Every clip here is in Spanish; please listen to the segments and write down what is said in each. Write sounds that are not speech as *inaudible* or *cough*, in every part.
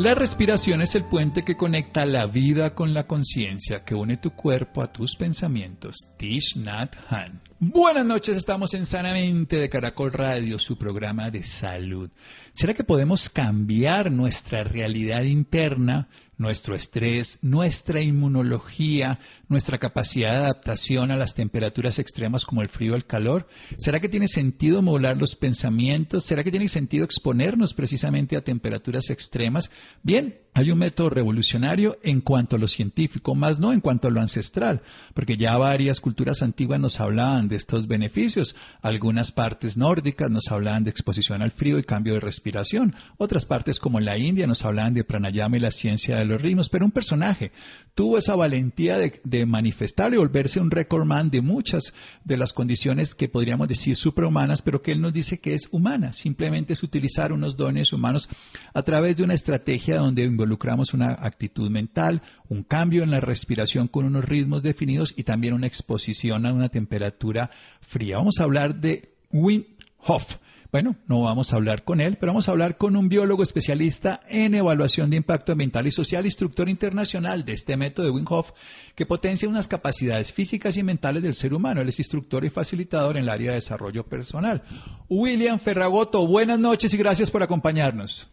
La respiración es el puente que conecta la vida con la conciencia, que une tu cuerpo a tus pensamientos. Tish Nat Han. Buenas noches, estamos en Sanamente de Caracol Radio, su programa de salud. ¿Será que podemos cambiar nuestra realidad interna nuestro estrés, nuestra inmunología, nuestra capacidad de adaptación a las temperaturas extremas como el frío o el calor? ¿Será que tiene sentido modular los pensamientos? ¿Será que tiene sentido exponernos precisamente a temperaturas extremas? Bien, hay un método revolucionario en cuanto a lo científico, más no en cuanto a lo ancestral, porque ya varias culturas antiguas nos hablaban de estos beneficios. Algunas partes nórdicas nos hablaban de exposición al frío y cambio de respiración. Otras partes, como la India, nos hablaban de pranayama y la ciencia de los ritmos. Pero un personaje tuvo esa valentía de, de manifestar y volverse un recordman de muchas de las condiciones que podríamos decir superhumanas, pero que él nos dice que es humana. Simplemente es utilizar unos dones humanos a través de una estrategia donde involucramos una actitud mental, un cambio en la respiración con unos ritmos definidos y también una exposición a una temperatura fría. Vamos a hablar de Wim Hof. Bueno, no vamos a hablar con él, pero vamos a hablar con un biólogo especialista en evaluación de impacto ambiental y social, instructor internacional de este método de Wim Hof, que potencia unas capacidades físicas y mentales del ser humano. Él es instructor y facilitador en el área de desarrollo personal. William Ferragoto, buenas noches y gracias por acompañarnos.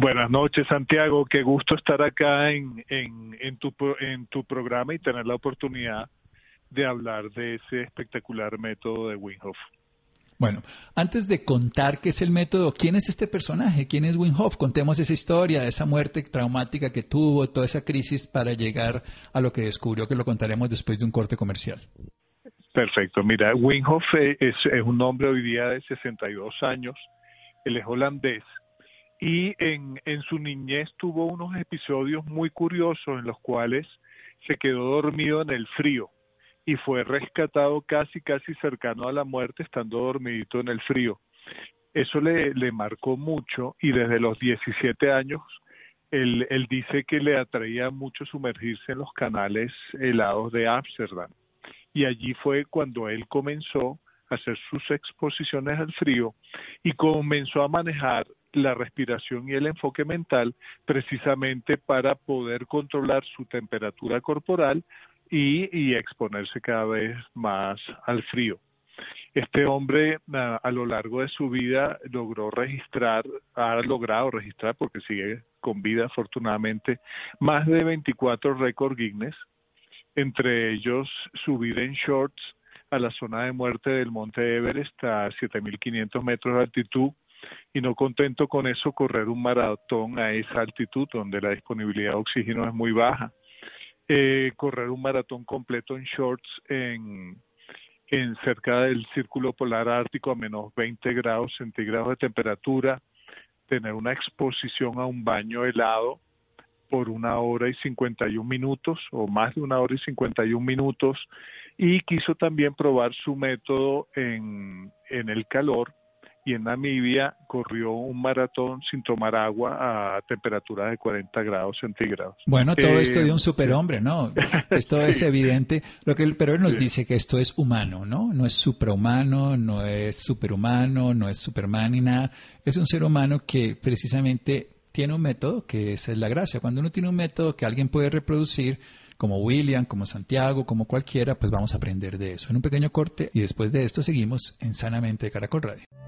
Buenas noches, Santiago. Qué gusto estar acá en, en, en, tu, en tu programa y tener la oportunidad de hablar de ese espectacular método de Wim Hof. Bueno, antes de contar qué es el método, ¿quién es este personaje? ¿Quién es Wim Hof? Contemos esa historia, esa muerte traumática que tuvo, toda esa crisis para llegar a lo que descubrió, que lo contaremos después de un corte comercial. Perfecto. Mira, Wim Hof es, es un hombre hoy día de 62 años. Él es holandés y en, en su niñez tuvo unos episodios muy curiosos en los cuales se quedó dormido en el frío y fue rescatado casi, casi cercano a la muerte estando dormidito en el frío. Eso le, le marcó mucho y desde los 17 años él, él dice que le atraía mucho sumergirse en los canales helados de Ámsterdam. Y allí fue cuando él comenzó a hacer sus exposiciones al frío y comenzó a manejar la respiración y el enfoque mental precisamente para poder controlar su temperatura corporal y, exponerse cada vez más al frío. Este hombre a, a, lo largo de su vida logró registrar, ha logrado registrar, porque sigue con vida afortunadamente, más de 24 récords Guinness, entre ellos subir en shorts a la zona de muerte del monte Everest a 7.500 metros de altitud, y no contento con eso, correr un maratón a esa altitud donde la disponibilidad de oxígeno es muy baja. Eh, correr un maratón completo en shorts en, en cerca del círculo polar ártico a menos 20 grados centígrados de temperatura, tener una exposición a un baño helado por una hora y 51 minutos o más de una hora y 51 minutos y quiso también probar su método en, en el calor y en Namibia corrió un maratón sin tomar agua a temperatura de 40 grados centígrados. Bueno, todo eh, esto de un superhombre, ¿no? *laughs* Esto es evidente. Lo que, pero él nos sí. dice que esto es humano, ¿no? No es superhumano, no es superhumano, no es Superman ni nada. Es un ser humano que precisamente tiene un método, que esa es la gracia. Cuando uno tiene un método que alguien puede reproducir, como William, como Santiago, como cualquiera, pues vamos a aprender de eso. En un pequeño corte y después de esto seguimos en Sanamente de Caracol Radio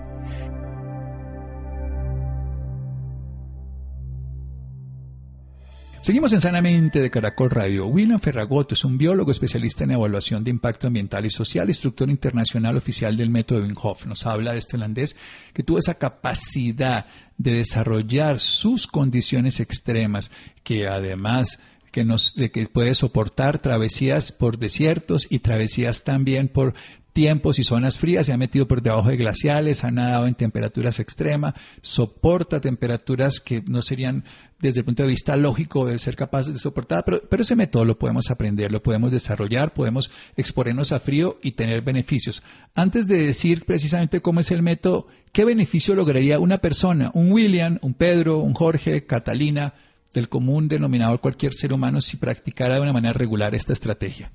Seguimos en Sanamente de Caracol Radio. William Ferragoto es un biólogo especialista en evaluación de impacto ambiental y social, instructor internacional oficial del método Wim Hof. Nos habla de este holandés que tuvo esa capacidad de desarrollar sus condiciones extremas, que además que nos, de que puede soportar travesías por desiertos y travesías también por tiempos y zonas frías, se ha metido por debajo de glaciales, ha nadado en temperaturas extremas, soporta temperaturas que no serían desde el punto de vista lógico de ser capaces de soportar, pero, pero ese método lo podemos aprender, lo podemos desarrollar, podemos exponernos a frío y tener beneficios. Antes de decir precisamente cómo es el método, ¿qué beneficio lograría una persona, un William, un Pedro, un Jorge, Catalina, del común denominador cualquier ser humano si practicara de una manera regular esta estrategia?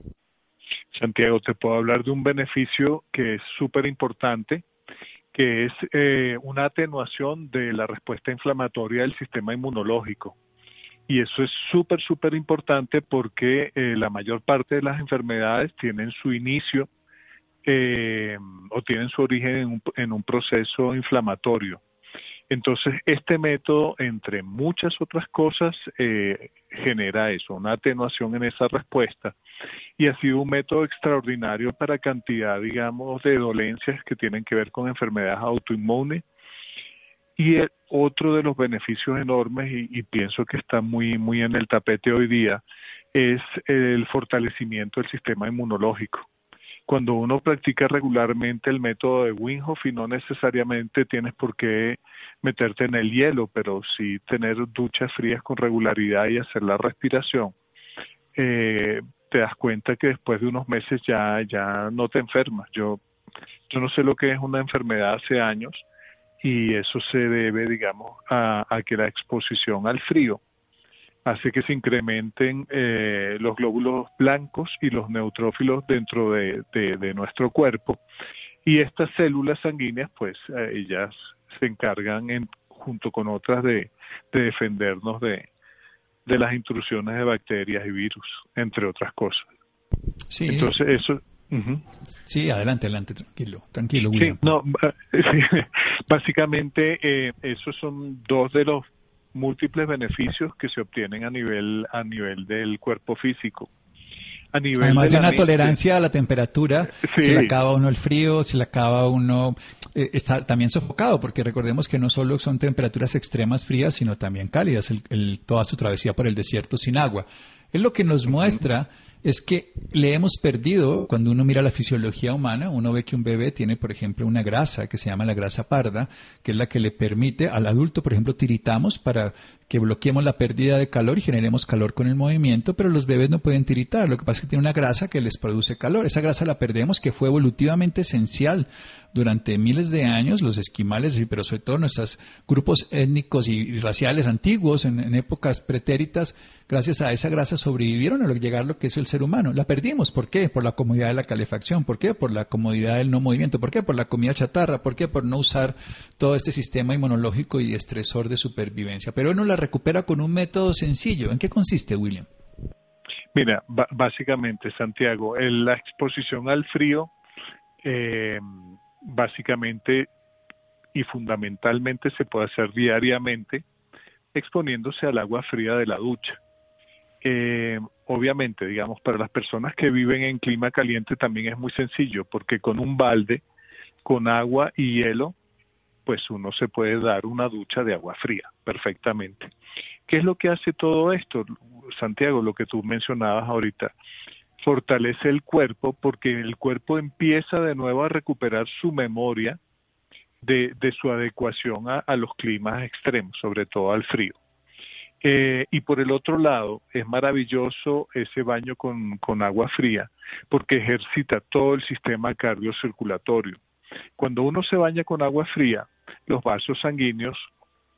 Santiago, te puedo hablar de un beneficio que es súper importante, que es eh, una atenuación de la respuesta inflamatoria del sistema inmunológico. Y eso es súper, súper importante porque eh, la mayor parte de las enfermedades tienen su inicio eh, o tienen su origen en un, en un proceso inflamatorio. Entonces, este método, entre muchas otras cosas, eh, genera eso, una atenuación en esa respuesta. Y ha sido un método extraordinario para cantidad, digamos, de dolencias que tienen que ver con enfermedades autoinmunes. Y otro de los beneficios enormes, y, y pienso que está muy, muy en el tapete hoy día, es el fortalecimiento del sistema inmunológico cuando uno practica regularmente el método de Wim y no necesariamente tienes por qué meterte en el hielo, pero sí tener duchas frías con regularidad y hacer la respiración, eh, te das cuenta que después de unos meses ya, ya no te enfermas. Yo, yo no sé lo que es una enfermedad hace años y eso se debe, digamos, a, que la exposición al frío hace que se incrementen eh, los glóbulos blancos y los neutrófilos dentro de, de, nuestro cuerpo y estas células sanguíneas pues eh, ellas se encargan en, junto con otras de, defendernos de, de las intrusiones de bacterias y virus, entre otras cosas. Sí. Entonces, eso. Sí, adelante, adelante, tranquilo, tranquilo, William. no, *laughs* básicamente, eh, esos son dos de los múltiples beneficios que se obtienen a nivel, a nivel del cuerpo físico. Además de, una tolerancia a la temperatura, se le acaba uno el frío, se le acaba uno eh, estar también sofocado, porque recordemos que no solo son temperaturas extremas frías, sino también cálidas, el, toda su travesía por el desierto sin agua. Es lo que nos muestra es que le hemos perdido, cuando uno mira la fisiología humana, uno ve que un bebé tiene, por ejemplo, una grasa que se llama la grasa parda, que es la que le permite al adulto, por ejemplo, tiritamos para que bloqueemos la pérdida de calor y generemos calor con el movimiento, pero los bebés no pueden tiritar. Lo que pasa es que tiene una grasa que les produce calor. Esa grasa la perdemos, que fue evolutivamente esencial durante miles de años. Los esquimales, pero sobre todo nuestros grupos étnicos y raciales antiguos en, épocas pretéritas, gracias a esa grasa sobrevivieron a llegar lo que es el ser humano. La perdimos. ¿Por qué? Por la comodidad de la calefacción. ¿Por qué? Por la comodidad del no movimiento. ¿Por qué? Por la comida chatarra. ¿Por qué? Por no usar todo este sistema inmunológico y estresor de supervivencia. Pero no la recupera con un método sencillo. ¿En qué consiste, William? Mira, básicamente, Santiago, la exposición al frío, eh, básicamente y fundamentalmente se puede hacer diariamente exponiéndose al agua fría de la ducha. Eh, obviamente, digamos, para las personas que viven en clima caliente también es muy sencillo, porque con un balde, con agua y hielo, pues uno se puede dar una ducha de agua fría perfectamente. ¿Qué es lo que hace todo esto, Santiago? Lo que tú mencionabas ahorita. Fortalece el cuerpo porque el cuerpo empieza de nuevo a recuperar su memoria de, su adecuación a, los climas extremos, sobre todo al frío. Eh, y por el otro lado, es maravilloso ese baño con, con agua fría porque ejercita todo el sistema cardiocirculatorio. Cuando uno se baña con agua fría, los vasos sanguíneos,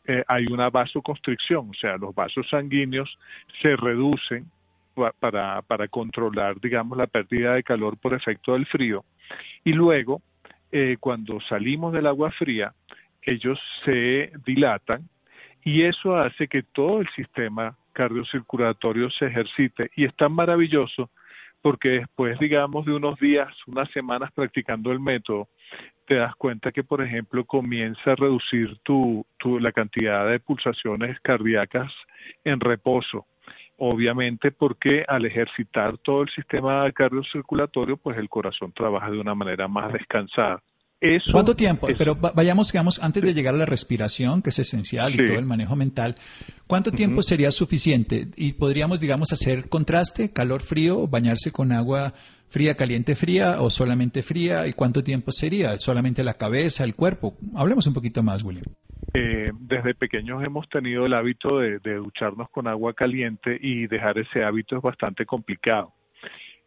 eh, hay una vasoconstricción, o sea, los vasos sanguíneos se reducen para, para controlar, digamos, la pérdida de calor por efecto del frío. Y luego, eh, cuando salimos del agua fría, ellos se dilatan y eso hace que todo el sistema cardiocirculatorio se ejercite y es tan maravilloso porque después, digamos, de unos días, unas semanas practicando el método, te das cuenta que, por ejemplo, comienza a reducir tu, tu, la cantidad de pulsaciones cardíacas en reposo. Obviamente porque al ejercitar todo el sistema cardiocirculatorio, pues el corazón trabaja de una manera más descansada. Eso ¿Cuánto tiempo? Pero vayamos, digamos, antes de llegar a la respiración, que es esencial, y todo el manejo mental, ¿cuánto tiempo sería suficiente? Y podríamos, digamos, hacer contraste, calor-frío, bañarse con agua fría, caliente, fría, o solamente fría, ¿y cuánto tiempo sería? ¿Solamente la cabeza, el cuerpo? Hablemos un poquito más, William. Eh, desde pequeños hemos tenido el hábito de, ducharnos con agua caliente y dejar ese hábito es bastante complicado.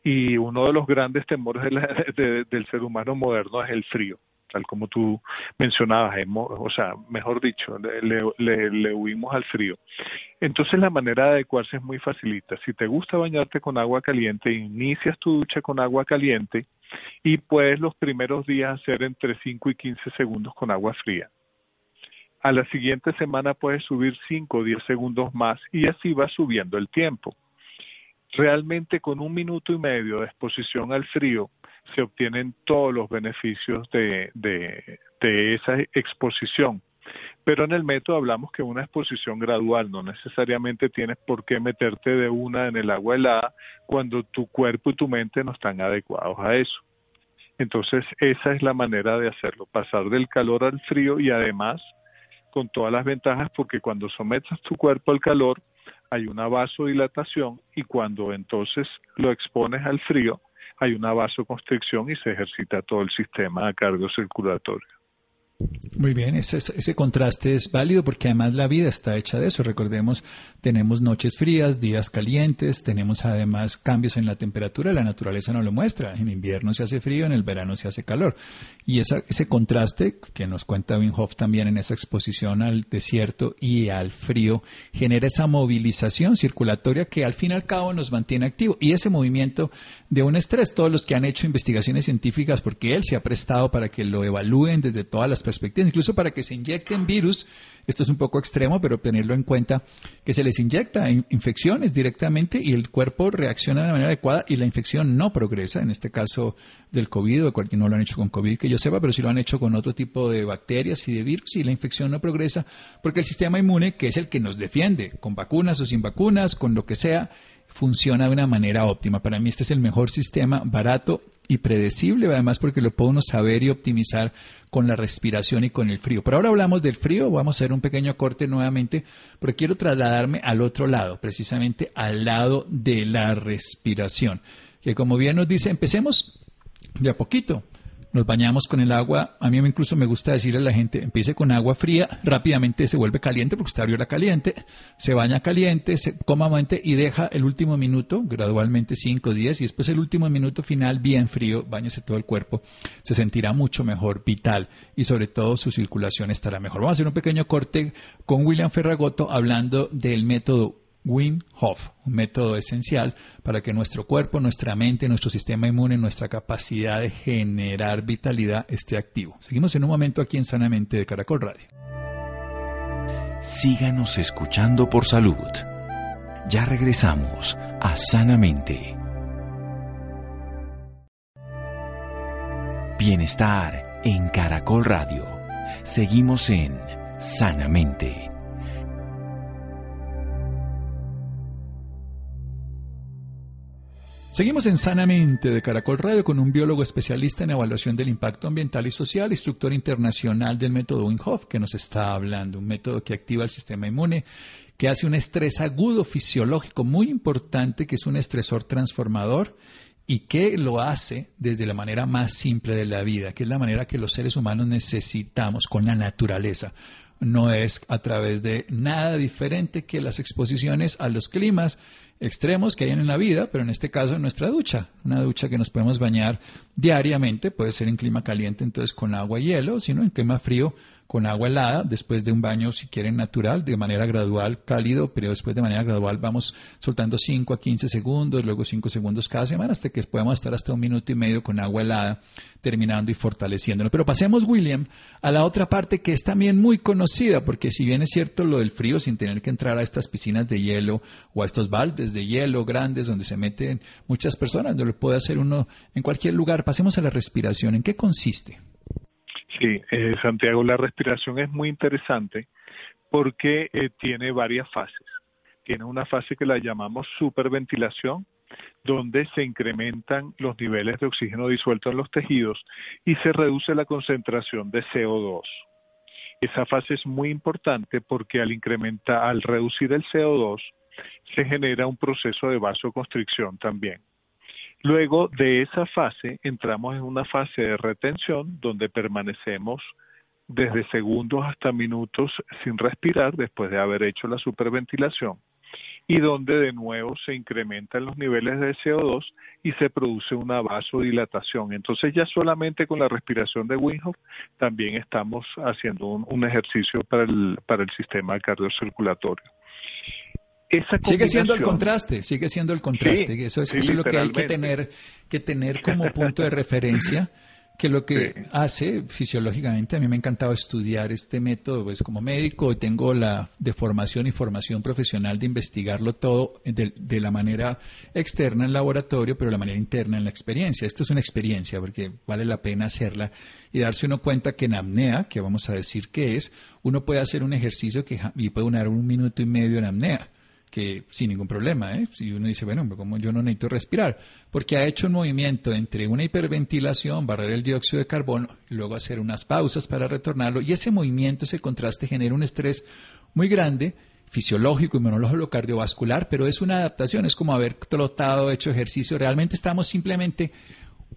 Y uno de los grandes temores *laughs* del ser humano moderno es el frío, tal como tú mencionabas, o sea, mejor dicho, le, huimos al frío. Entonces la manera de adecuarse es muy facilita. Si te gusta bañarte con agua caliente, inicias tu ducha con agua caliente y puedes los primeros días hacer entre 5 y 15 segundos con agua fría a la siguiente semana puedes subir 5 o 10 segundos más y así va subiendo el tiempo. Realmente con un minuto y medio de exposición al frío se obtienen todos los beneficios de, de, de esa exposición. Pero en el método hablamos que una exposición gradual, no necesariamente tienes por qué meterte de una en el agua helada cuando tu cuerpo y tu mente no están adecuados a eso. Entonces, esa es la manera de hacerlo, pasar del calor al frío y además con todas las ventajas porque cuando sometes tu cuerpo al calor hay una vasodilatación y cuando entonces lo expones al frío hay una vasoconstricción y se ejercita todo el sistema cardiocirculatorio. Muy bien, ese, contraste es válido porque además la vida está hecha de eso. Recordemos, tenemos noches frías, días calientes, tenemos además cambios en la temperatura, la naturaleza nos lo muestra. En invierno se hace frío, en el verano se hace calor. Y ese contraste que nos cuenta Wim Hof también en esa exposición al desierto y al frío genera esa movilización circulatoria que al fin y al cabo nos mantiene activo. Y ese movimiento de un estrés, todos los que han hecho investigaciones científicas, porque él se ha prestado para que lo evalúen desde todas las perspectivas, incluso para que se inyecten virus, esto es un poco extremo, pero tenerlo en cuenta, que se les inyecta infecciones directamente y el cuerpo reacciona de manera adecuada y la infección no progresa, en este caso del COVID, o no lo han hecho con COVID que yo sepa, pero sí lo han hecho con otro tipo de bacterias y de virus y la infección no progresa porque el sistema inmune, que es el que nos defiende, con vacunas o sin vacunas, con lo que sea, funciona de una manera óptima. Para mí este es el mejor sistema barato y predecible, además porque lo uno saber y optimizar con la respiración y con el frío. Pero ahora hablamos del frío, vamos a hacer un pequeño corte nuevamente, porque quiero trasladarme al otro lado, precisamente al lado de la respiración, que como bien nos dice, empecemos de a poquito nos bañamos con el agua. A mí incluso me gusta decirle a la gente, empiece con agua fría, rápidamente se vuelve caliente porque usted abrió la caliente, se baña caliente, se cómodamente y deja el último minuto, gradualmente 5, 10 y después el último minuto final bien frío, bañese todo el cuerpo, se sentirá mucho mejor, vital y sobre todo su circulación estará mejor. Vamos a hacer un pequeño corte con William Ferragoto hablando del método Wim Hof, un método esencial para que nuestro cuerpo, nuestra mente, nuestro sistema inmune, nuestra capacidad de generar vitalidad esté activo. Seguimos en un momento aquí en Sanamente de Caracol Radio. Síganos escuchando por salud. Ya regresamos a Sanamente. Bienestar en Caracol Radio. Seguimos en Sanamente. Seguimos en Sanamente de Caracol Radio con un biólogo especialista en evaluación del impacto ambiental y social, instructor internacional del método Wim Hof, que nos está hablando, un método que activa el sistema inmune, que hace un estrés agudo fisiológico muy importante, que es un estresor transformador y que lo hace desde la manera más simple de la vida, que es la manera que los seres humanos necesitamos con la naturaleza. No es a través de nada diferente que las exposiciones a los climas extremos que hay en la vida, pero en este caso en nuestra ducha, una ducha que nos podemos bañar diariamente, puede ser en clima caliente entonces con agua y hielo, sino en clima frío con agua helada, después de un baño, si quieren, natural, de manera gradual, cálido, pero después de manera gradual vamos soltando 5 a 15 segundos, luego 5 segundos cada semana, hasta que podemos estar hasta un minuto y medio con agua helada, terminando y fortaleciéndonos. Pero pasemos, William, a la otra parte que es también muy conocida, porque si bien es cierto lo del frío, sin tener que entrar a estas piscinas de hielo o a estos baldes de hielo grandes donde se meten muchas personas, donde lo puede hacer uno en cualquier lugar, pasemos a la respiración. ¿En qué consiste? Sí, eh, Santiago, la respiración es muy interesante porque eh, tiene varias fases. Tiene una fase que la llamamos superventilación, donde se incrementan los niveles de oxígeno disuelto en los tejidos y se reduce la concentración de CO2. Esa fase es muy importante porque al incrementar, al reducir el CO2, se genera un proceso de vasoconstricción también. Luego de esa fase entramos en una fase de retención donde permanecemos desde segundos hasta minutos sin respirar después de haber hecho la superventilación y donde de nuevo se incrementan los niveles de CO2 y se produce una vasodilatación. Entonces ya solamente con la respiración de Wim también estamos haciendo un, ejercicio para el, para el sistema cardiocirculatorio. Sigue siendo el contraste, sigue siendo el contraste. eso es, eso es lo que hay que tener, que tener como punto de referencia que lo que hace fisiológicamente, a mí me ha encantado estudiar este método, pues como médico tengo la de formación y formación profesional de investigarlo todo de, de, la manera externa en laboratorio, pero de la manera interna en la experiencia. Esto es una experiencia porque vale la pena hacerla y darse uno cuenta que en apnea, que vamos a decir que es, uno puede hacer un ejercicio que y puede durar un minuto y medio en apnea que sin ningún problema, ¿eh? si uno dice, bueno, como yo no necesito respirar, porque ha hecho un movimiento entre una hiperventilación, barrer el dióxido de carbono, y luego hacer unas pausas para retornarlo, y ese movimiento, ese contraste genera un estrés muy grande, fisiológico, inmunológico, cardiovascular, pero es una adaptación, es como haber trotado, hecho ejercicio, realmente estamos simplemente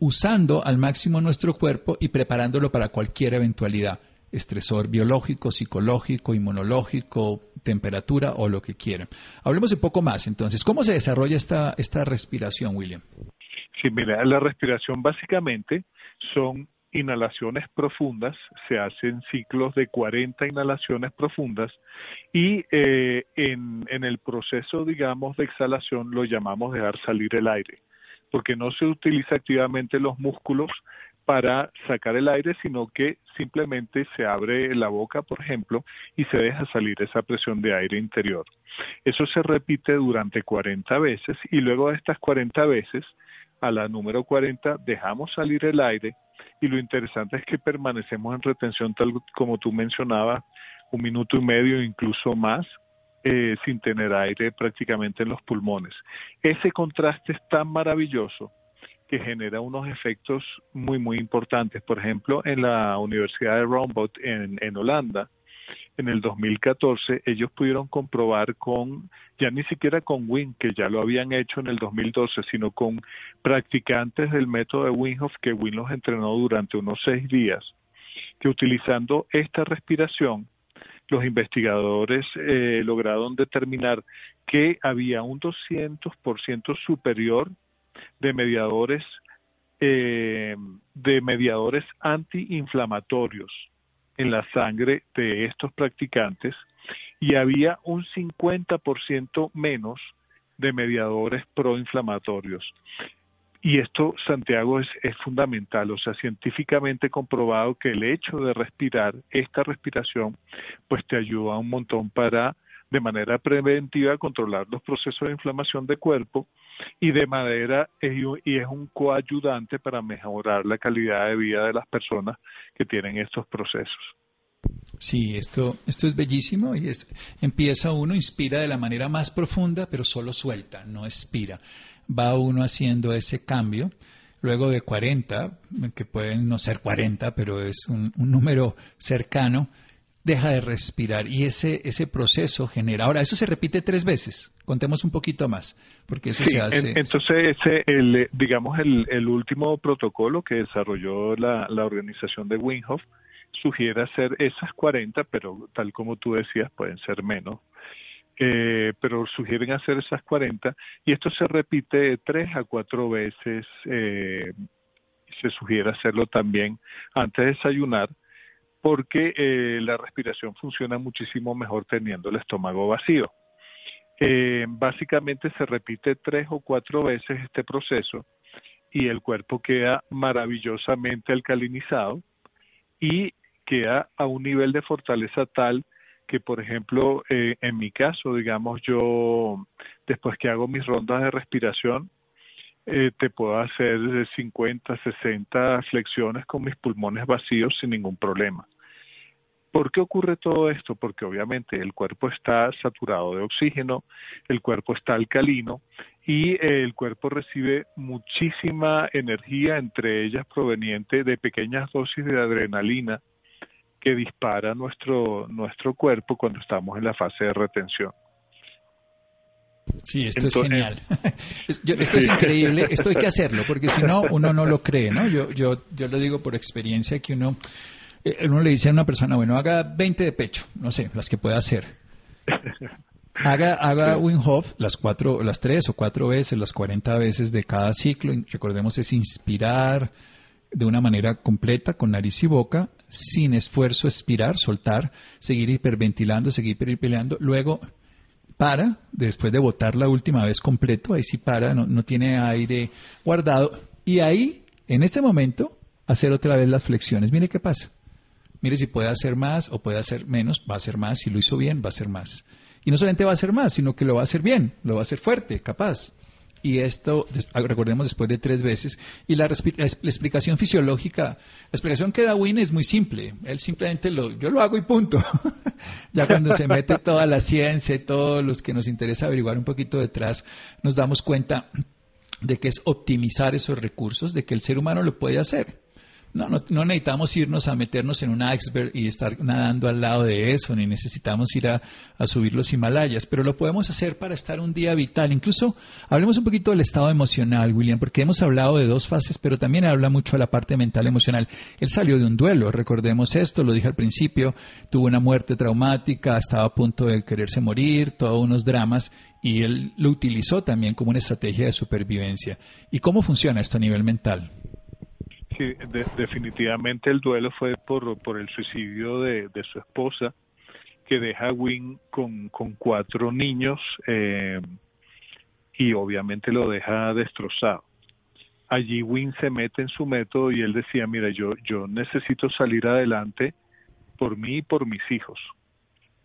usando al máximo nuestro cuerpo y preparándolo para cualquier eventualidad. Estresor biológico, psicológico, inmunológico, temperatura o lo que quieran. Hablemos un poco más entonces. ¿Cómo se desarrolla esta, esta respiración, William? Sí, mira, la respiración básicamente son inhalaciones profundas, se hacen ciclos de 40 inhalaciones profundas y eh, en, en el proceso, digamos, de exhalación lo llamamos dejar salir el aire, porque no se utiliza activamente los músculos, para sacar el aire, sino que simplemente se abre la boca, por ejemplo, y se deja salir esa presión de aire interior. Eso se repite durante 40 veces y luego de estas 40 veces, a la número 40, dejamos salir el aire y lo interesante es que permanecemos en retención tal como tú mencionabas, un minuto y medio, incluso más, eh, sin tener aire prácticamente en los pulmones. Ese contraste es tan maravilloso que genera unos efectos muy, muy importantes. Por ejemplo, en la Universidad de Rombot en, Holanda, en el 2014, ellos pudieron comprobar con, ya ni siquiera con Wim, que ya lo habían hecho en el 2012, sino con practicantes del método de Wim Hof, que Wim los entrenó durante unos seis días, que utilizando esta respiración, los investigadores eh, lograron determinar que había un 200% superior de mediadores eh, de mediadores antiinflamatorios en la sangre de estos practicantes y había un 50% menos de mediadores proinflamatorios. Y esto, Santiago, es, es, fundamental, o sea, científicamente comprobado que el hecho de respirar, esta respiración, pues te ayuda un montón para, de manera preventiva, controlar los procesos de inflamación de cuerpo y de manera y es un coayudante para mejorar la calidad de vida de las personas que tienen estos procesos. Sí, esto, esto es bellísimo y es, empieza uno, inspira de la manera más profunda, pero solo suelta, no expira. Va uno haciendo ese cambio. Luego de 40, que pueden no ser 40, pero es un número cercano, deja de respirar y ese, ese proceso genera. Ahora, eso se repite tres veces. Contemos un poquito más, porque eso se hace. entonces, ese, el, digamos, el, el último protocolo que desarrolló la, la organización de Winhoff sugiere hacer esas 40, pero tal como tú decías, pueden ser menos. Eh, pero sugieren hacer esas 40 y esto se repite tres a cuatro veces. Eh, se sugiere hacerlo también antes de desayunar porque eh, la respiración funciona muchísimo mejor teniendo el estómago vacío. Eh, básicamente se repite tres o cuatro veces este proceso y el cuerpo queda maravillosamente alcalinizado y queda a un nivel de fortaleza tal que, por ejemplo, eh, en mi caso, digamos, yo después que hago mis rondas de respiración, te puedo hacer 50, 60 flexiones con mis pulmones vacíos sin ningún problema. ¿Por qué ocurre todo esto? Porque obviamente el cuerpo está saturado de oxígeno, el cuerpo está alcalino y el cuerpo recibe muchísima energía, entre ellas proveniente de pequeñas dosis de adrenalina que dispara nuestro, nuestro cuerpo cuando estamos en la fase de retención. Sí, esto es genial. *laughs* esto es increíble. Esto hay que hacerlo, porque si no, uno no lo cree, ¿no? Yo, yo, yo lo digo por experiencia que uno, eh, uno le dice a una persona, bueno, haga 20 de pecho, no sé, las que pueda hacer. Haga, haga Wim Hof las cuatro, las tres o cuatro veces, las 40 veces de cada ciclo. Recordemos es inspirar de una manera completa con nariz y boca, sin esfuerzo, expirar, soltar, seguir hiperventilando, seguir hiperventilando, luego para, después de botar la última vez completo, ahí sí para, no, no tiene aire guardado, y ahí, en este momento, hacer otra vez las flexiones. Mire qué pasa. Mire si puede hacer más o puede hacer menos, va a hacer más. Si lo hizo bien, va a hacer más. Y no solamente va a hacer más, sino que lo va a hacer bien, lo va a hacer fuerte, capaz. Y esto, recordemos, después de tres veces. Y la, explicación fisiológica, la explicación que da Win es muy simple. Él simplemente lo, yo lo hago y punto. *laughs* ya cuando se mete toda la ciencia y todos los que nos interesa averiguar un poquito detrás, nos damos cuenta de que es optimizar esos recursos, de que el ser humano lo puede hacer. No, no, necesitamos irnos a meternos en un iceberg y estar nadando al lado de eso, ni necesitamos ir a, subir los Himalayas, pero lo podemos hacer para estar un día vital. Incluso hablemos un poquito del estado emocional, William, porque hemos hablado de dos fases, pero también habla mucho de la parte mental emocional. Él salió de un duelo, recordemos esto, lo dije al principio, tuvo una muerte traumática, estaba a punto de quererse morir, todos unos dramas, y él lo utilizó también como una estrategia de supervivencia. ¿Y cómo funciona esto a nivel mental? Definitivamente el duelo fue por, por el suicidio de, su esposa, que deja a Win con, con cuatro niños eh, y obviamente lo deja destrozado. Allí Win se mete en su método y él decía, mira, yo, yo necesito salir adelante por mí y por mis hijos.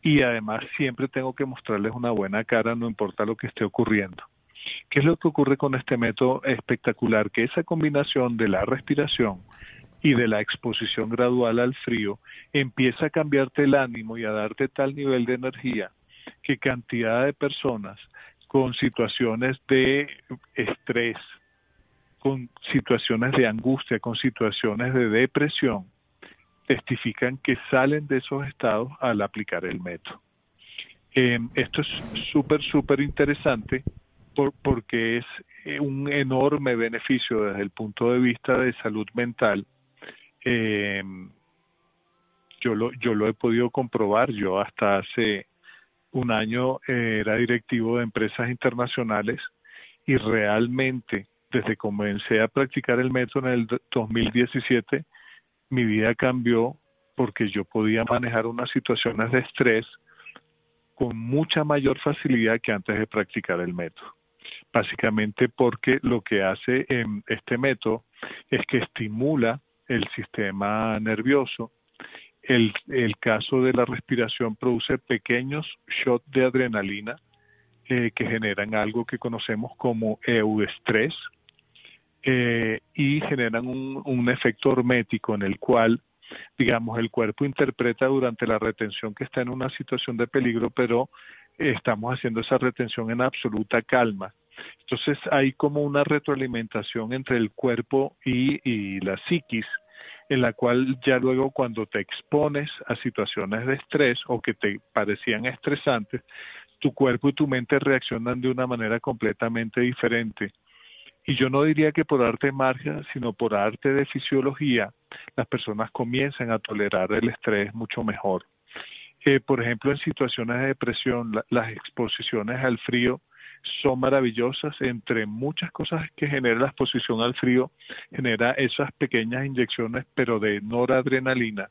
Y además siempre tengo que mostrarles una buena cara, no importa lo que esté ocurriendo. ¿Qué es lo que ocurre con este método espectacular? Que esa combinación de la respiración y de la exposición gradual al frío empieza a cambiarte el ánimo y a darte tal nivel de energía que cantidad de personas con situaciones de estrés, con situaciones de angustia, con situaciones de depresión, testifican que salen de esos estados al aplicar el método. Eh, esto es súper, súper interesante porque es eh, un enorme beneficio desde el punto de vista de salud mental. Eh, yo lo yo lo he podido comprobar. Yo hasta hace un año eh, era directivo de empresas internacionales y realmente desde que comencé a practicar el método en el 2017 mi vida cambió porque yo podía manejar unas situaciones de estrés con mucha mayor facilidad que antes de practicar el método básicamente porque lo que hace en este método es que estimula el sistema nervioso. El, el caso de la respiración produce pequeños shots de adrenalina eh, que generan algo que conocemos como euestrés eh, y generan un, un efecto hormético en el cual digamos, el cuerpo interpreta durante la retención que está en una situación de peligro, pero estamos haciendo esa retención en absoluta calma. Entonces hay como una retroalimentación entre el cuerpo y, la psiquis, en la cual ya luego cuando te expones a situaciones de estrés o que te parecían estresantes, tu cuerpo y tu mente reaccionan de una manera completamente diferente. Y yo no diría que por arte de magia, sino por arte de fisiología, las personas comienzan a tolerar el estrés mucho mejor. Eh, por ejemplo, en situaciones de depresión, las exposiciones al frío son maravillosas. Entre muchas cosas que genera la exposición al frío, genera esas pequeñas inyecciones, pero de noradrenalina,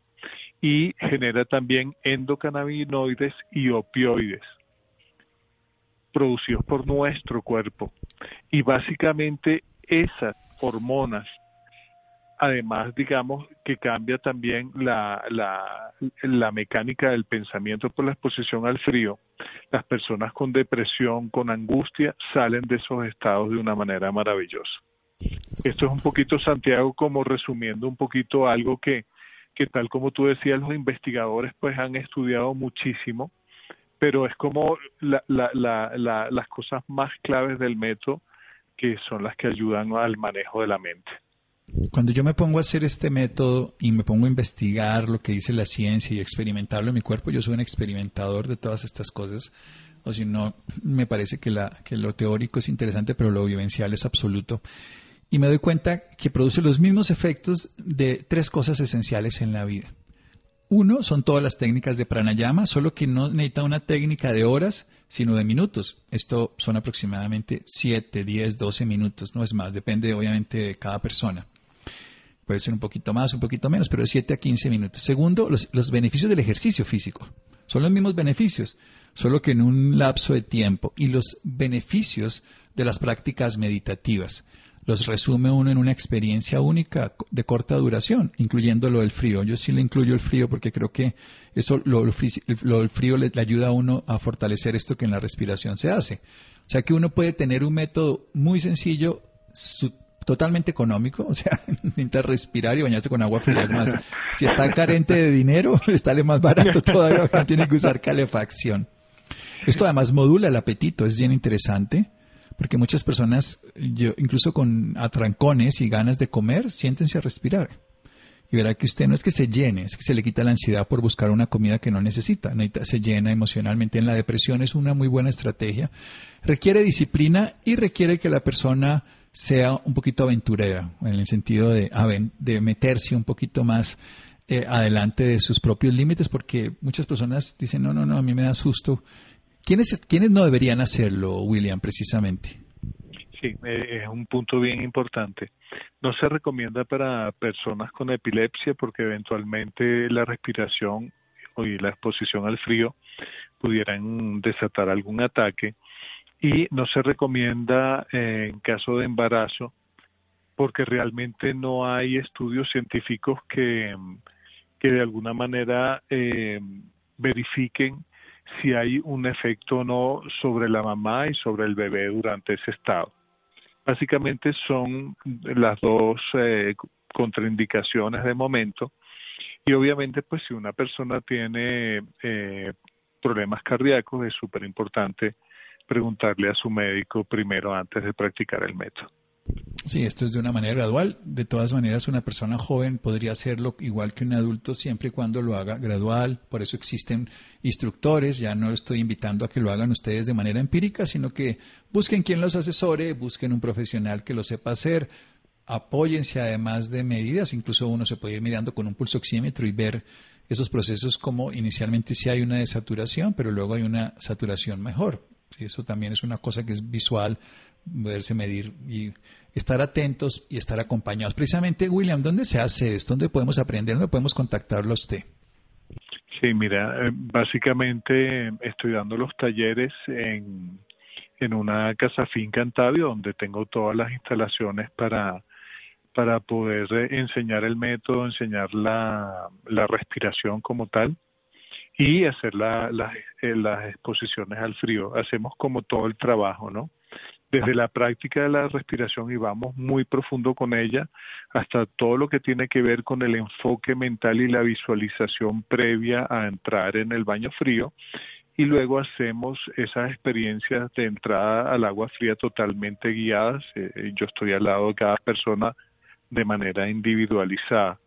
y genera también endocannabinoides y opioides producidos por nuestro cuerpo. Y básicamente esas hormonas además, digamos, que cambia también la, la, la, mecánica del pensamiento por la exposición al frío. Las personas con depresión, con angustia, salen de esos estados de una manera maravillosa. Esto es un poquito, Santiago, como resumiendo un poquito algo que, que tal como tú decías, los investigadores pues han estudiado muchísimo, pero es como la, la, la, las cosas más claves del método que son las que ayudan al manejo de la mente. Cuando yo me pongo a hacer este método y me pongo a investigar lo que dice la ciencia y experimentarlo en mi cuerpo, yo soy un experimentador de todas estas cosas. O si no, me parece que, la, lo teórico es interesante, pero lo vivencial es absoluto. Y me doy cuenta que produce los mismos efectos de tres cosas esenciales en la vida. Uno son todas las técnicas de pranayama, solo que no necesita una técnica de horas, sino de minutos. Esto son aproximadamente 7, 10, 12 minutos, no es más, depende obviamente de cada persona. Puede ser un poquito más, un poquito menos, pero de 7 a 15 minutos. Segundo, los, los beneficios del ejercicio físico. Son los mismos beneficios, solo que en un lapso de tiempo. Y los beneficios de las prácticas meditativas. Los resume uno en una experiencia única de corta duración, incluyendo lo del frío. Yo sí le incluyo el frío porque creo que eso, lo, del frío le, le ayuda a uno a fortalecer esto que en la respiración se hace. O sea que uno puede tener un método muy sencillo, su, totalmente económico, o sea, *laughs* necesita respirar y bañarse con agua fría. Es más, si está carente de dinero, *laughs* le sale más barato todavía, no tiene que usar calefacción. Esto además modula el apetito, es bien interesante, porque muchas personas, yo, incluso con atrancones y ganas de comer, siéntense a respirar. Y verá que usted no es que se llene, es que se le quita la ansiedad por buscar una comida que no necesita. Se llena emocionalmente. En la depresión es una muy buena estrategia. Requiere disciplina y requiere que la persona sea un poquito aventurera, en el sentido de, de meterse un poquito más eh, adelante de sus propios límites, porque muchas personas dicen, no, no, no, a mí me da susto. ¿Quiénes, ¿quiénes no deberían hacerlo, William, precisamente? Sí, eh, es un punto bien importante. No se recomienda para personas con epilepsia porque eventualmente la respiración y la exposición al frío pudieran desatar algún ataque y no se recomienda eh, en caso de embarazo porque realmente no hay estudios científicos que, que de alguna manera eh, verifiquen si hay un efecto o no sobre la mamá y sobre el bebé durante ese estado. Básicamente son las dos eh, contraindicaciones de momento y obviamente pues si una persona tiene eh, problemas cardíacos es súper importante preguntarle a su médico primero antes de practicar el método. Sí, esto es de una manera gradual. De todas maneras, una persona joven podría hacerlo igual que un adulto siempre y cuando lo haga gradual. Por eso existen instructores. Ya no estoy invitando a que lo hagan ustedes de manera empírica, sino que busquen quien los asesore, busquen un profesional que lo sepa hacer. Apóyense además de medidas. Incluso uno se puede ir mirando con un pulso oxímetro y ver esos procesos como inicialmente sí hay una desaturación, pero luego hay una saturación mejor. Eso también es una cosa que es visual, poderse medir y estar atentos y estar acompañados. Precisamente, William, ¿dónde se hace esto? ¿Dónde podemos aprender? ¿Dónde podemos contactarlo a usted? Sí, mira, eh, básicamente estoy dando los talleres en, en una casa finca en donde tengo todas las instalaciones para, para poder enseñar el método, enseñar la, la respiración como tal y hacer la, eh, las exposiciones al frío. Hacemos como todo el trabajo, ¿no? Desde la práctica de la respiración y vamos muy profundo con ella, hasta todo lo que tiene que ver con el enfoque mental y la visualización previa a entrar en el baño frío. Y luego hacemos esas experiencias de entrada al agua fría totalmente guiadas. Eh, yo estoy al lado de cada persona de manera individualizada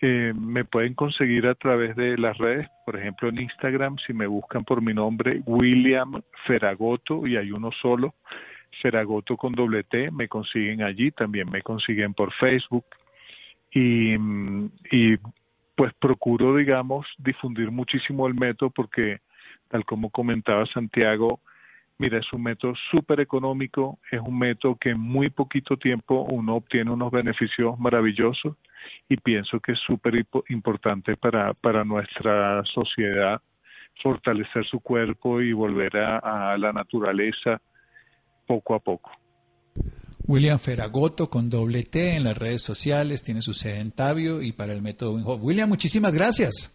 me pueden conseguir a través de las redes, por ejemplo en Instagram, si me buscan por mi nombre, William Feragoto, y hay uno solo, Feragoto con doble T, me consiguen allí, también me consiguen por Facebook. Y, y pues procuro, digamos, difundir muchísimo el método porque, tal como comentaba Santiago, Mira, es un método súper económico, es un método que en muy poquito tiempo uno obtiene unos beneficios maravillosos y pienso que es súper importante para, para nuestra sociedad fortalecer su cuerpo y volver a, la naturaleza poco a poco. William Feragoto con doble T en las redes sociales, tiene su sede en Tabio y para el método William, muchísimas gracias.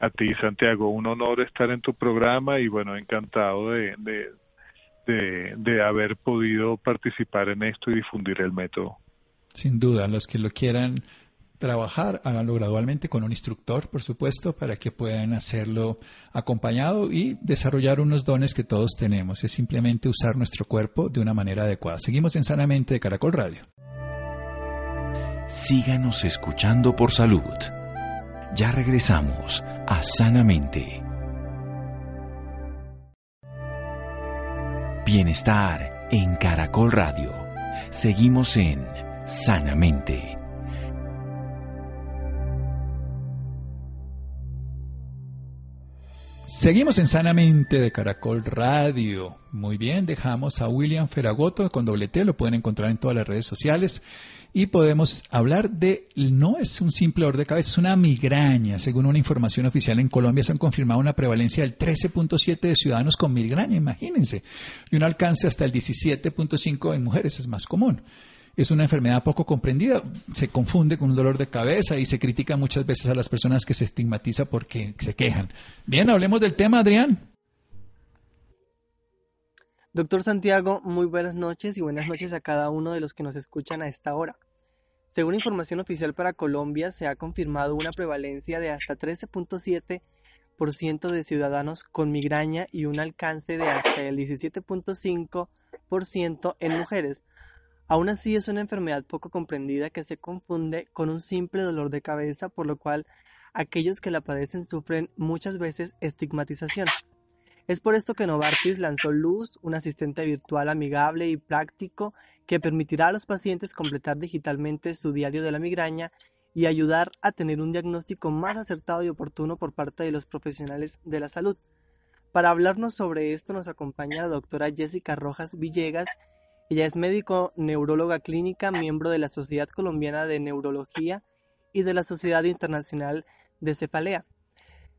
A ti, Santiago, un honor estar en tu programa y bueno, encantado de, de, de haber podido participar en esto y difundir el método. Sin duda, los que lo quieran trabajar, háganlo gradualmente con un instructor, por supuesto, para que puedan hacerlo acompañado y desarrollar unos dones que todos tenemos. Es simplemente usar nuestro cuerpo de una manera adecuada. Seguimos en Sanamente de Caracol Radio. Síganos escuchando por salud. Ya regresamos a Sanamente. Bienestar en Caracol Radio. Seguimos en Sanamente. Seguimos en Sanamente de Caracol Radio. Muy bien, dejamos a William Feragoto con doble T, lo pueden encontrar en todas las redes sociales. Y podemos hablar de, no es un simple dolor de cabeza, es una migraña. Según una información oficial en Colombia se han confirmado una prevalencia del 13.7 de ciudadanos con migraña, imagínense. Y un alcance hasta el 17.5 en mujeres, es más común es una enfermedad poco comprendida, se confunde con un dolor de cabeza y se critica muchas veces a las personas que se estigmatiza porque se quejan. Bien, hablemos del tema, Adrián. Doctor Santiago, muy buenas noches y buenas noches a cada uno de los que nos escuchan a esta hora. Según información oficial para Colombia, se ha confirmado una prevalencia de hasta 13.7% de ciudadanos con migraña y un alcance de hasta el 17.5% en mujeres, Aún así es una enfermedad poco comprendida que se confunde con un simple dolor de cabeza, por lo cual aquellos que la padecen sufren muchas veces estigmatización. Es por esto que Novartis lanzó Luz, un asistente virtual amigable y práctico que permitirá a los pacientes completar digitalmente su diario de la migraña y ayudar a tener un diagnóstico más acertado y oportuno por parte de los profesionales de la salud. Para hablarnos sobre esto nos acompaña la doctora Jessica Rojas Villegas, ella es médico neuróloga clínica, miembro de la Sociedad Colombiana de Neurología y de la Sociedad Internacional de Cefalea.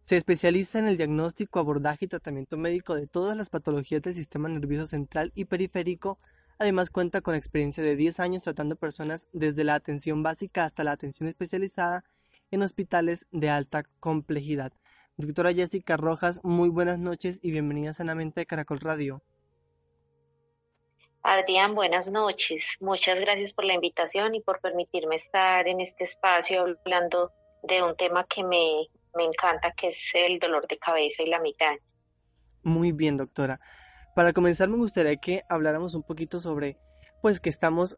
Se especializa en el diagnóstico, abordaje y tratamiento médico de todas las patologías del sistema nervioso central y periférico. Además cuenta con experiencia de 10 años tratando personas desde la atención básica hasta la atención especializada en hospitales de alta complejidad. Doctora Jessica Rojas, muy buenas noches y bienvenida sanamente a Caracol Radio. Adrián, buenas noches. Muchas gracias por la invitación y por permitirme estar en este espacio hablando de un tema que me, me encanta, que es el dolor de cabeza y la migraña. Muy bien, doctora. Para comenzar, me gustaría que habláramos un poquito sobre, pues que estamos,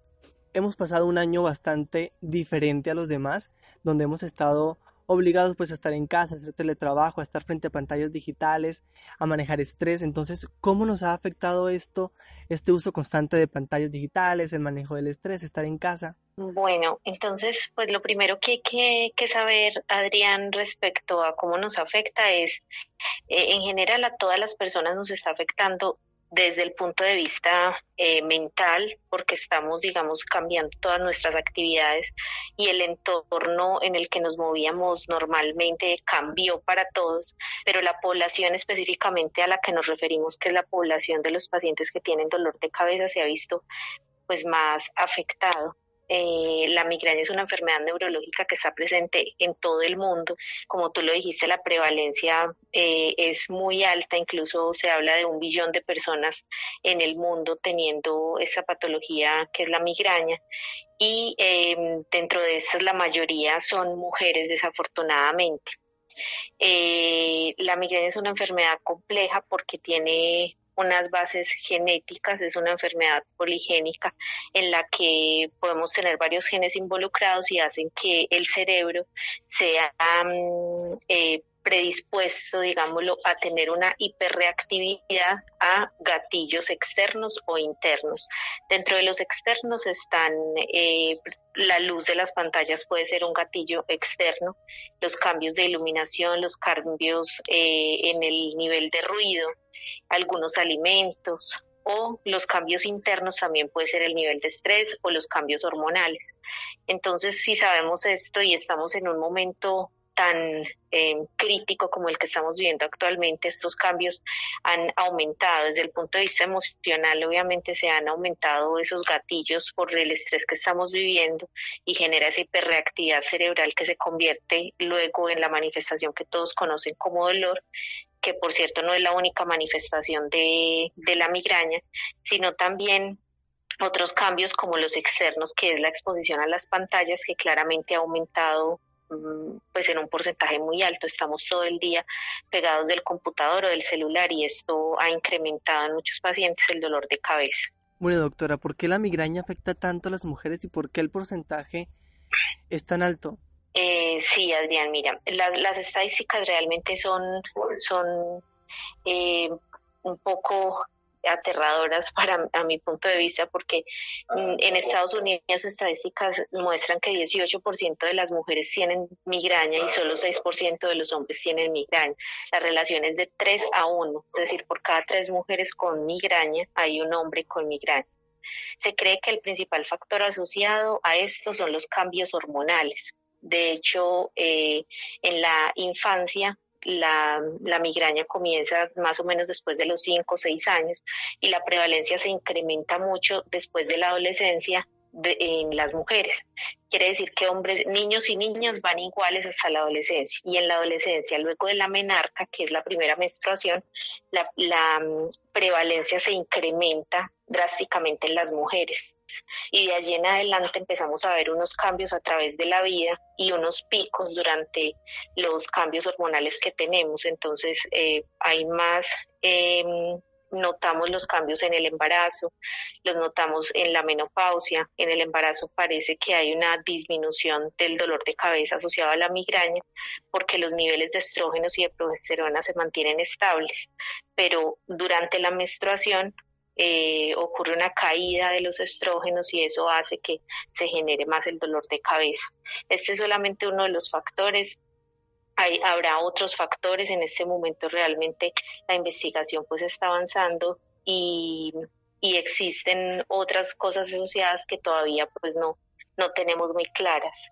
hemos pasado un año bastante diferente a los demás, donde hemos estado obligados pues a estar en casa, a hacer teletrabajo, a estar frente a pantallas digitales, a manejar estrés. Entonces, ¿cómo nos ha afectado esto, este uso constante de pantallas digitales, el manejo del estrés, estar en casa? Bueno, entonces, pues lo primero que hay que, saber, Adrián, respecto a cómo nos afecta es, eh, en general a todas las personas nos está afectando desde el punto de vista eh, mental, porque estamos, digamos, cambiando todas nuestras actividades y el entorno en el que nos movíamos normalmente cambió para todos, pero la población específicamente a la que nos referimos, que es la población de los pacientes que tienen dolor de cabeza, se ha visto pues más afectado. Eh, la migraña es una enfermedad neurológica que está presente en todo el mundo. Como tú lo dijiste, la prevalencia eh, es muy alta, incluso se habla de un billón de personas en el mundo teniendo esta patología que es la migraña. Y em, dentro de estas la mayoría son mujeres, desafortunadamente. Eh, la migraña es una enfermedad compleja porque tiene unas bases genéticas, es una enfermedad poligénica en la que podemos tener varios genes involucrados y hacen que el cerebro sea mm, eh, predispuesto, digámoslo, a tener una hiperreactividad a gatillos externos o internos. Dentro de los externos están eh, la luz de las pantallas puede ser un gatillo externo, los cambios de iluminación, los cambios eh, en el nivel de ruido, algunos alimentos o los cambios internos también puede ser el nivel de estrés o los cambios hormonales. Entonces, si sabemos esto y estamos en un momento tan eh, crítico como el que estamos viviendo actualmente, estos cambios han aumentado. Desde el punto de vista emocional, obviamente se han aumentado esos gatillos por el estrés que estamos viviendo y genera esa hiperreactividad cerebral que se convierte luego en la manifestación que todos conocen como dolor, que por cierto no es la única manifestación de, de la migraña, sino también otros cambios como los externos, que es la exposición a las pantallas, que claramente ha aumentado pues en un porcentaje muy alto. Estamos todo el día pegados del computador o del celular y esto ha incrementado en muchos pacientes el dolor de cabeza. Bueno, doctora, ¿por qué la migraña afecta tanto a las mujeres y por qué el porcentaje es tan alto? Eh, sí, Adrián, mira, las, las estadísticas realmente son, son eh, un poco aterradoras para a mi punto de vista porque mm, en Estados Unidos estadísticas muestran que 18% de las mujeres tienen migraña y solo 6% de los hombres tienen migraña. La relación es de 3 a 1, es decir, por cada tres mujeres con migraña hay un hombre con migraña. Se cree que el principal factor asociado a esto son los cambios hormonales. De hecho, eh, en la infancia la, migraña comienza más o menos después de los 5 o 6 años y la prevalencia se incrementa mucho después de la adolescencia en las mujeres. Quiere decir que hombres, niños y niñas van iguales hasta la adolescencia. Y en la adolescencia, luego de la menarca, que es la primera menstruación, la, la mm, prevalencia se incrementa drásticamente en las mujeres. Y de allí en adelante empezamos a ver unos cambios a través de la vida y unos picos durante los cambios hormonales que tenemos. Entonces eh, hay más... Em, notamos los cambios en el embarazo, los notamos en la menopausia, en el embarazo parece que hay una disminución del dolor de cabeza asociado a la migraña porque los niveles de estrógenos y de progesterona se mantienen estables, pero durante la menstruación eh, ocurre una caída de los estrógenos y eso hace que se genere más el dolor de cabeza. Este es solamente uno de los factores. Hay, habrá otros factores. En este momento realmente la investigación pues está avanzando y, existen otras cosas asociadas que todavía pues no, no tenemos muy claras,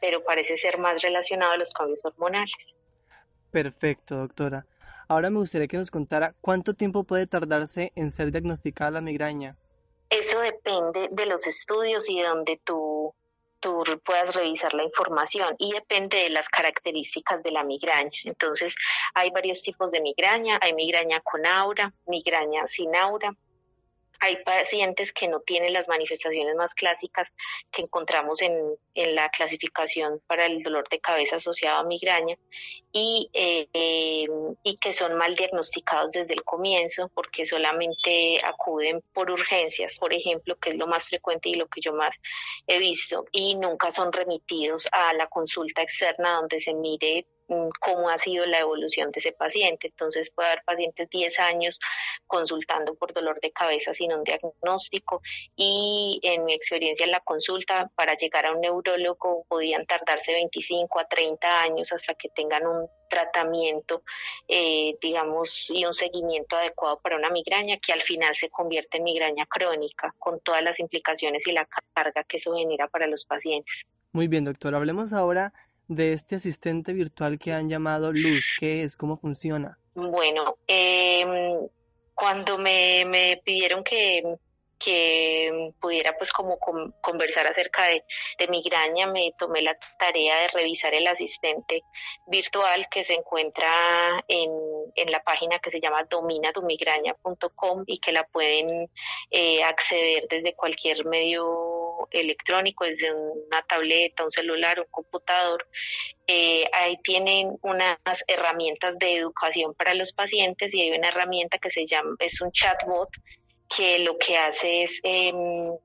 pero parece ser más relacionado a los cambios hormonales. Perfecto, doctora. Ahora me gustaría que nos contara cuánto tiempo puede tardarse en ser diagnosticada la migraña. Eso depende de los estudios y de donde tú, tú puedas revisar la información y depende de las características de la migraña. Entonces, hay varios tipos de migraña. Hay migraña con aura, migraña sin aura, hay pacientes que no tienen las manifestaciones más clásicas que encontramos en, la clasificación para el dolor de cabeza asociado a migraña y, eh, y que son mal diagnosticados desde el comienzo porque solamente acuden por urgencias, por ejemplo, que es lo más frecuente y lo que yo más he visto, y nunca son remitidos a la consulta externa donde se mire cómo ha sido la evolución de ese paciente. Entonces puede haber pacientes 10 años consultando por dolor de cabeza sin un diagnóstico y en mi experiencia en la consulta para llegar a un neurólogo podían tardarse 25 a 30 años hasta que tengan un tratamiento, eh, digamos, y un seguimiento adecuado para una migraña que al final se convierte en migraña crónica con todas las implicaciones y la carga que eso genera para los pacientes. Muy bien, doctor. Hablemos ahora de este asistente virtual que han llamado Luz? ¿Qué es? ¿Cómo funciona? Bueno, eh, cuando me, me pidieron que, que pudiera pues como conversar acerca de, de, migraña, me tomé la tarea de revisar el asistente virtual que se encuentra en, en la página que se llama dominatumigraña.com y que la pueden eh, acceder desde cualquier medio electrónico, desde una tableta, un celular, un computador. Eh, ahí tienen unas herramientas de educación para los pacientes y hay una herramienta que se llama, es un chatbot que lo que hace es em,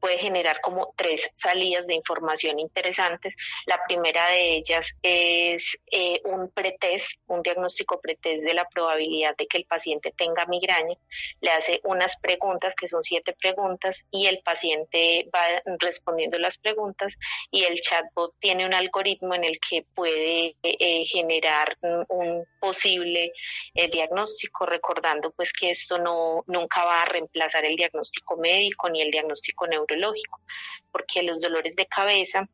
puede generar como tres salidas de información interesantes. La primera de ellas es eh, un pretest, un diagnóstico pretest de la probabilidad de que el paciente tenga migraña. Le hace unas preguntas, que son siete preguntas, y el paciente va respondiendo las preguntas y el chatbot tiene un algoritmo en el que puede eh, generar un, posible eh, diagnóstico, recordando pues que esto no nunca va a reemplazar el diagnóstico médico ni el diagnóstico neurológico, porque los dolores de cabeza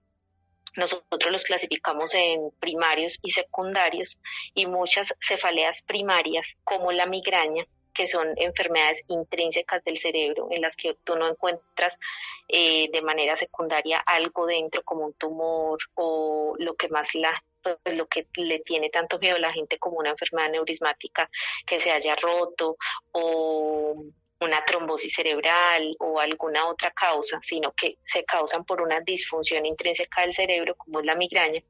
nosotros los clasificamos en primarios y secundarios y muchas cefaleas primarias, como la migraña, que son enfermedades intrínsecas del cerebro en las que tú no encuentras eh, de manera secundaria algo dentro como un tumor o lo que más la pues lo que le tiene tanto miedo a la gente como una enfermedad neurismática que se haya roto o una trombosis cerebral o alguna otra causa, sino que se causan por una disfunción intrínseca del cerebro, como es la migraña,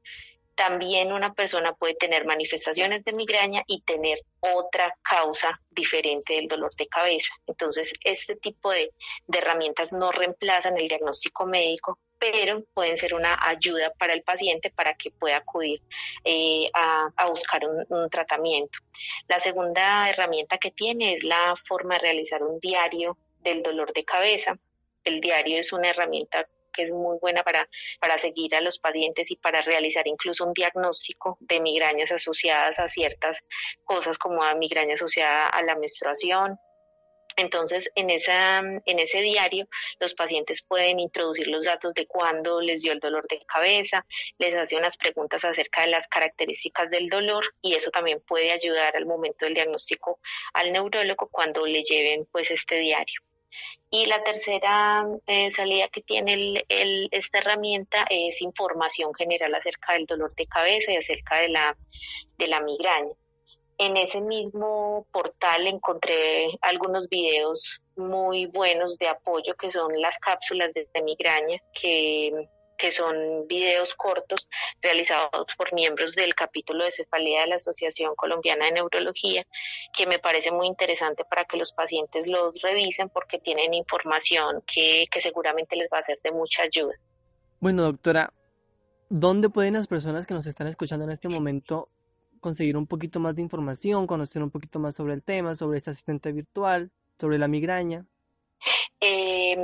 también una persona puede tener manifestaciones de migraña y tener otra causa diferente del dolor de cabeza. Entonces, este tipo de, herramientas no reemplazan el diagnóstico médico, pero pueden ser una ayuda para el paciente para que pueda acudir eh, a, buscar un, un, tratamiento. La segunda herramienta que tiene es la forma de realizar un diario del dolor de cabeza. El diario es una herramienta que es muy buena para, para seguir a los pacientes y para realizar incluso un diagnóstico de migrañas asociadas a ciertas cosas como a migraña asociada a la menstruación, entonces, en, ese diario, los pacientes pueden introducir los datos de cuándo les dio el dolor de cabeza, les hace unas preguntas acerca de las características del dolor y eso también puede ayudar al momento del diagnóstico al neurólogo cuando le lleven pues este diario. Y la tercera eh, salida que tiene esta herramienta es información general acerca del dolor de cabeza y acerca de la, de la migraña. En ese mismo portal encontré algunos videos muy buenos de apoyo que son las cápsulas de migraña que que son videos cortos realizados por miembros del capítulo de cefalea de la Asociación Colombiana de Neurología, que me parece muy interesante para que los pacientes los revisen porque tienen información que, que seguramente les va a ser de mucha ayuda. Bueno, doctora, ¿dónde pueden las personas que nos están escuchando en este momento conseguir un poquito más de información, conocer un poquito más sobre el tema, sobre este asistente virtual, sobre la migraña? Eh,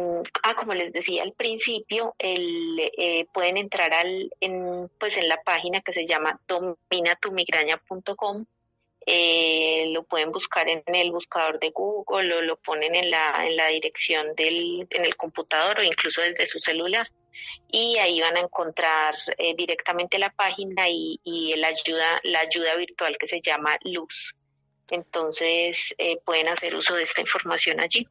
ah, como les decía al principio, el, eh, pueden entrar al, en, pues en la página que se llama dominatumigraña.com. Eh, lo pueden buscar en el buscador de Google o lo ponen en la, en la dirección del en el computador o incluso desde su celular. Y ahí van a encontrar eh, directamente la página y, y la, ayuda, la ayuda virtual que se llama Luz. Entonces eh, pueden hacer uso de esta información allí.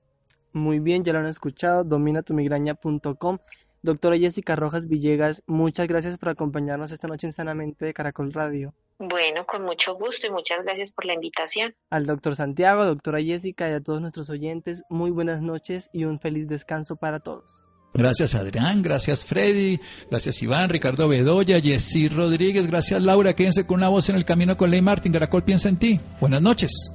Muy bien, ya lo han escuchado, dominatumigraña.com. Doctora Jessica Rojas Villegas, muchas gracias por acompañarnos esta noche en Sanamente de Caracol Radio. Bueno, con mucho gusto y muchas gracias por la invitación. Al doctor Santiago, doctora Jessica y a todos nuestros oyentes, muy buenas noches y un feliz descanso para todos. Gracias Adrián, gracias Freddy, gracias Iván, Ricardo Bedoya, Jessy Rodríguez, gracias Laura, quédense con una voz en el camino con Ley Martín, Caracol piensa en ti. Buenas noches.